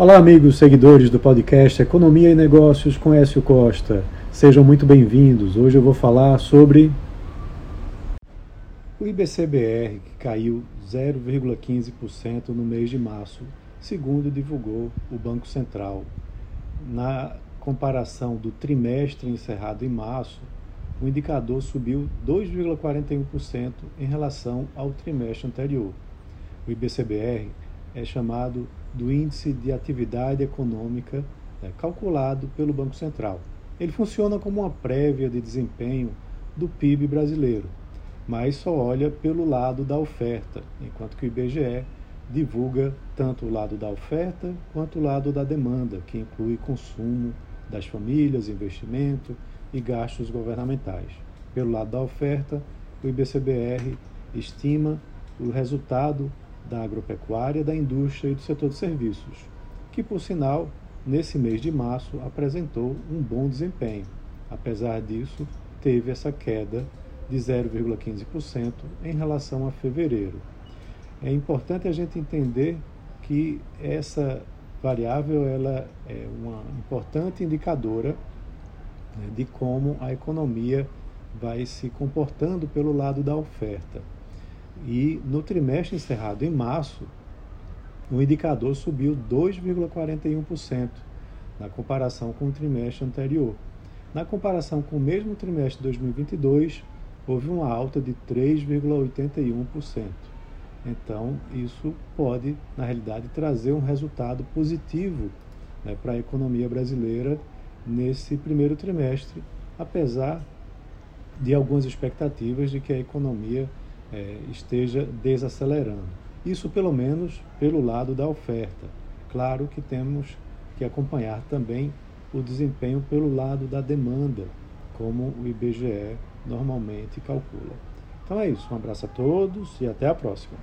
Olá, amigos seguidores do podcast Economia e Negócios com Écio Costa. Sejam muito bem-vindos. Hoje eu vou falar sobre o IBCBR, que caiu 0,15% no mês de março, segundo divulgou o Banco Central. Na comparação do trimestre encerrado em março, o indicador subiu 2,41% em relação ao trimestre anterior. O IBCBR é chamado do Índice de Atividade Econômica né, calculado pelo Banco Central. Ele funciona como uma prévia de desempenho do PIB brasileiro, mas só olha pelo lado da oferta, enquanto que o IBGE divulga tanto o lado da oferta quanto o lado da demanda, que inclui consumo das famílias, investimento e gastos governamentais. Pelo lado da oferta, o IBCBR estima o resultado da agropecuária, da indústria e do setor de serviços, que, por sinal, nesse mês de março apresentou um bom desempenho. Apesar disso, teve essa queda de 0,15% em relação a fevereiro. É importante a gente entender que essa variável ela é uma importante indicadora né, de como a economia vai se comportando pelo lado da oferta. E no trimestre encerrado em março, o indicador subiu 2,41% na comparação com o trimestre anterior. Na comparação com o mesmo trimestre de 2022, houve uma alta de 3,81%. Então, isso pode, na realidade, trazer um resultado positivo né, para a economia brasileira nesse primeiro trimestre, apesar de algumas expectativas de que a economia é, esteja desacelerando. Isso, pelo menos, pelo lado da oferta. Claro que temos que acompanhar também o desempenho pelo lado da demanda, como o IBGE normalmente calcula. Então é isso. Um abraço a todos e até a próxima.